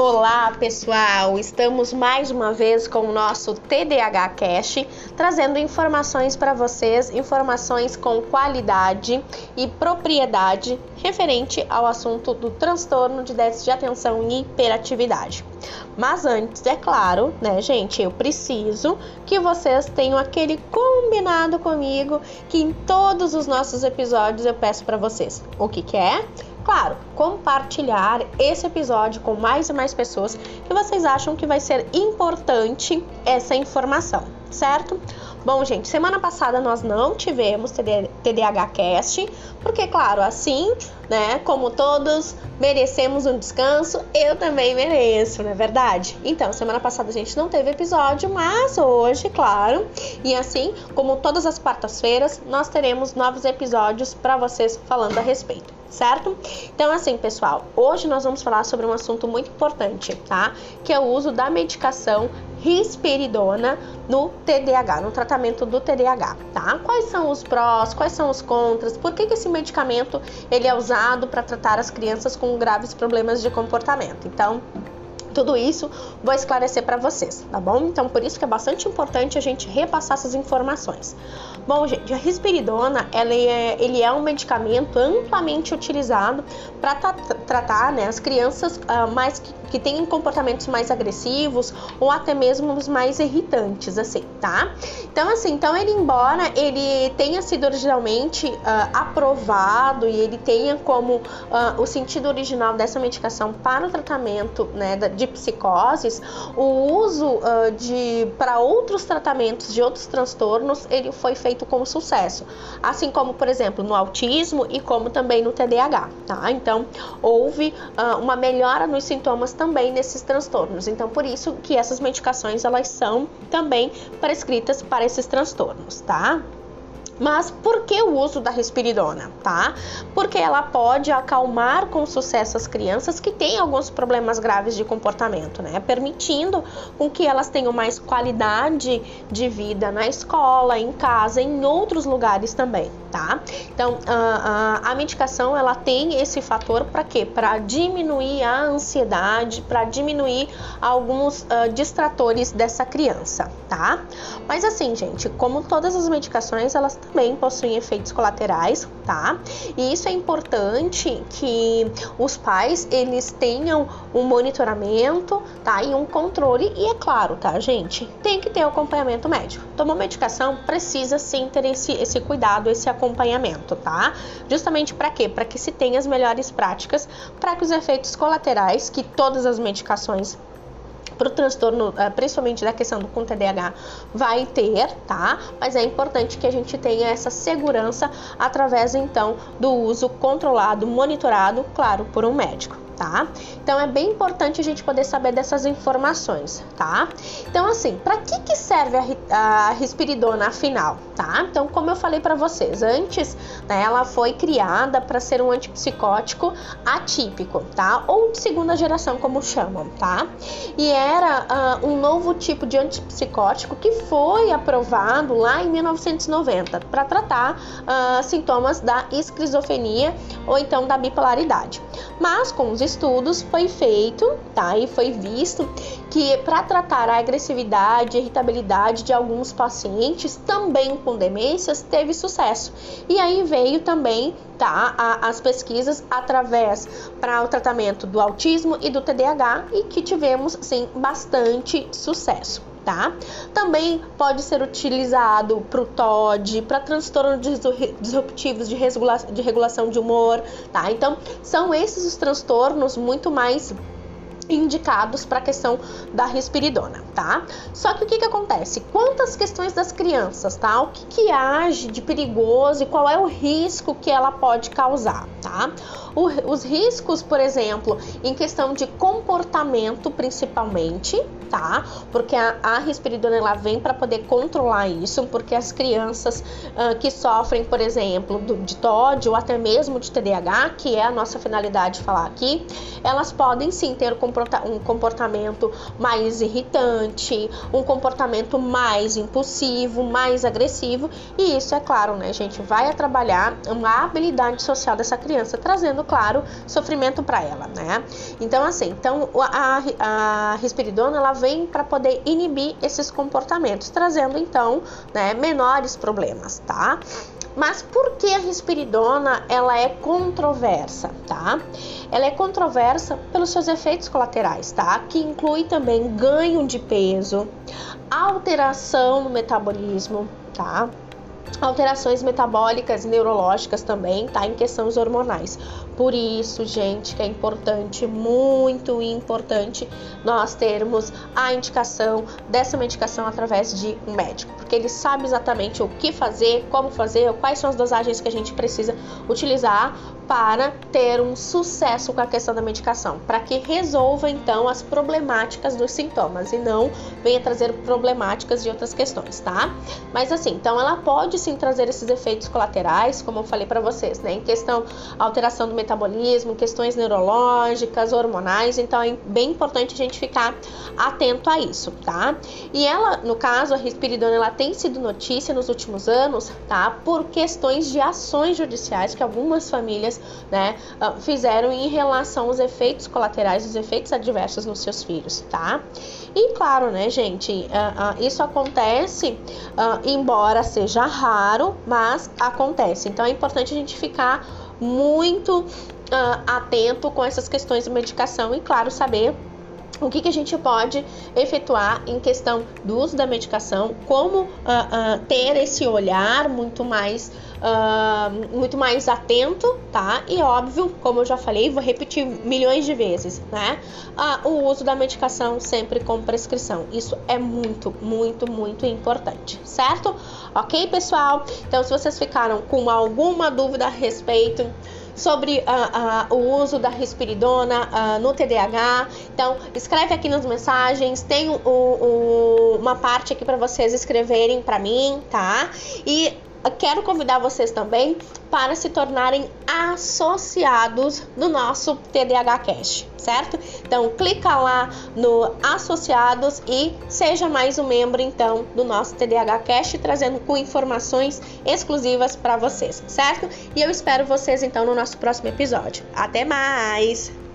Olá, pessoal! Estamos mais uma vez com o nosso TDAH Cash, trazendo informações para vocês, informações com qualidade e propriedade referente ao assunto do transtorno de déficit de atenção e hiperatividade. Mas antes, é claro, né, gente, eu preciso que vocês tenham aquele combinado comigo que em todos os nossos episódios eu peço para vocês. O que que é? Claro, compartilhar esse episódio com mais e mais pessoas que vocês acham que vai ser importante essa informação, certo? Bom, gente, semana passada nós não tivemos TDAH Cast, porque, claro, assim, né, como todos merecemos um descanso, eu também mereço, não é verdade? Então, semana passada a gente não teve episódio, mas hoje, claro, e assim como todas as quartas-feiras, nós teremos novos episódios para vocês falando a respeito certo? Então, assim, pessoal, hoje nós vamos falar sobre um assunto muito importante, tá? Que é o uso da medicação risperidona no TDAH, no tratamento do TDAH, tá? Quais são os prós, quais são os contras, por que, que esse medicamento ele é usado para tratar as crianças com graves problemas de comportamento? Então, tudo isso vou esclarecer para vocês, tá bom? Então, por isso que é bastante importante a gente repassar essas informações. Bom, gente, a risperidona, ela é, ele é um medicamento amplamente utilizado para tratar né, as crianças uh, mais que, que têm comportamentos mais agressivos ou até mesmo os mais irritantes, assim, tá? Então, assim, então ele, embora ele tenha sido originalmente uh, aprovado e ele tenha como uh, o sentido original dessa medicação para o tratamento né, de psicoses, o uso de para outros tratamentos de outros transtornos, ele foi feito feito com sucesso, assim como, por exemplo, no autismo e como também no TDAH, tá? Então, houve uh, uma melhora nos sintomas também nesses transtornos. Então, por isso que essas medicações elas são também prescritas para esses transtornos, tá? Mas por que o uso da risperidona, tá? Porque ela pode acalmar com sucesso as crianças que têm alguns problemas graves de comportamento, né? Permitindo com que elas tenham mais qualidade de vida na escola, em casa, em outros lugares também, tá? Então, a, a, a medicação ela tem esse fator para quê? Para diminuir a ansiedade, para diminuir alguns uh, distratores dessa criança, tá? Mas assim, gente, como todas as medicações, elas também possuem efeitos colaterais, tá? E isso é importante que os pais eles tenham um monitoramento, tá? E um controle e é claro, tá, gente? Tem que ter acompanhamento médico. Tomou medicação, precisa sim ter esse, esse cuidado, esse acompanhamento, tá? Justamente para quê? Para que se tenha as melhores práticas para que os efeitos colaterais que todas as medicações para o transtorno, eh, principalmente da questão do com TDAH, vai ter, tá? Mas é importante que a gente tenha essa segurança através então do uso controlado, monitorado, claro, por um médico tá? Então é bem importante a gente poder saber dessas informações, tá? Então assim, para que que serve a, a risperidona afinal, tá? Então como eu falei para vocês antes, né, ela foi criada para ser um antipsicótico atípico, tá? Ou de segunda geração como chamam, tá? E era uh, um novo tipo de antipsicótico que foi aprovado lá em 1990 para tratar uh, sintomas da esquizofrenia ou então da bipolaridade. Mas com os estudos foi feito, tá? E foi visto que para tratar a agressividade irritabilidade de alguns pacientes também com demências teve sucesso. E aí veio também, tá, a, as pesquisas através para o tratamento do autismo e do TDAH e que tivemos sim bastante sucesso tá? Também pode ser utilizado para o TOD, para transtornos disruptivos de, regula de regulação de humor, tá? Então, são esses os transtornos muito mais indicados para a questão da risperidona, tá? Só que o que, que acontece? Quantas questões das crianças, tá? O que, que age de perigoso e qual é o risco que ela pode causar, tá? O, os riscos, por exemplo, em questão de comportamento, principalmente, tá? Porque a, a risperidona ela vem para poder controlar isso, porque as crianças uh, que sofrem, por exemplo, do, de TOD ou até mesmo de TDAH, que é a nossa finalidade falar aqui, elas podem sim ter comportamento um comportamento mais irritante, um comportamento mais impulsivo, mais agressivo, e isso é claro, né, gente, vai trabalhar uma habilidade social dessa criança, trazendo, claro, sofrimento para ela, né? Então, assim, então a, a risperidona ela vem para poder inibir esses comportamentos, trazendo então, né, menores problemas, tá? Mas por que a risperidona ela é controversa, tá? Ela é controversa pelos seus efeitos colaterais, tá? Que inclui também ganho de peso, alteração no metabolismo, tá? Alterações metabólicas e neurológicas também, tá? Em questões hormonais. Por isso, gente, que é importante, muito importante, nós termos a indicação dessa medicação através de um médico, porque ele sabe exatamente o que fazer, como fazer, quais são as dosagens que a gente precisa utilizar para ter um sucesso com a questão da medicação, para que resolva então as problemáticas dos sintomas e não venha trazer problemáticas de outras questões, tá? Mas assim, então ela pode sim trazer esses efeitos colaterais, como eu falei para vocês, né? Em questão alteração do metabolismo, questões neurológicas, hormonais, então é bem importante a gente ficar atento a isso, tá? E ela, no caso, a risperidona, ela tem sido notícia nos últimos anos, tá? Por questões de ações judiciais que algumas famílias né, ah, fizeram em relação aos efeitos colaterais, os efeitos adversos nos seus filhos, tá? E claro, né, gente, uh, uh, isso acontece, embora seja raro, mas acontece. Então é importante a gente ficar muito atento com essas questões de medicação e, claro, saber o que, que, a gente pode efetuar em questão do uso da medicação, como uh, uh, ter esse olhar muito mais, uh, muito mais atento, tá? E óbvio, como eu já falei, vou repetir milhões de vezes, né? o uso da medicação sempre com prescrição. Isso é muito, muito, muito importante, certo? Ok, pessoal? Então, se vocês ficaram com alguma dúvida a respeito, sobre uh, uh, o uso da risperidona uh, no TDAH. Então, escreve aqui nas mensagens, tem o, o, uma parte aqui para vocês escreverem para mim, tá? E quero convidar vocês também para se tornarem associados do nosso TDAH Cash, certo? Então clica lá no associados e seja mais um membro então do nosso TDAH Cash, trazendo com informações exclusivas para vocês, certo? E eu espero vocês então no nosso próximo episódio. Até mais.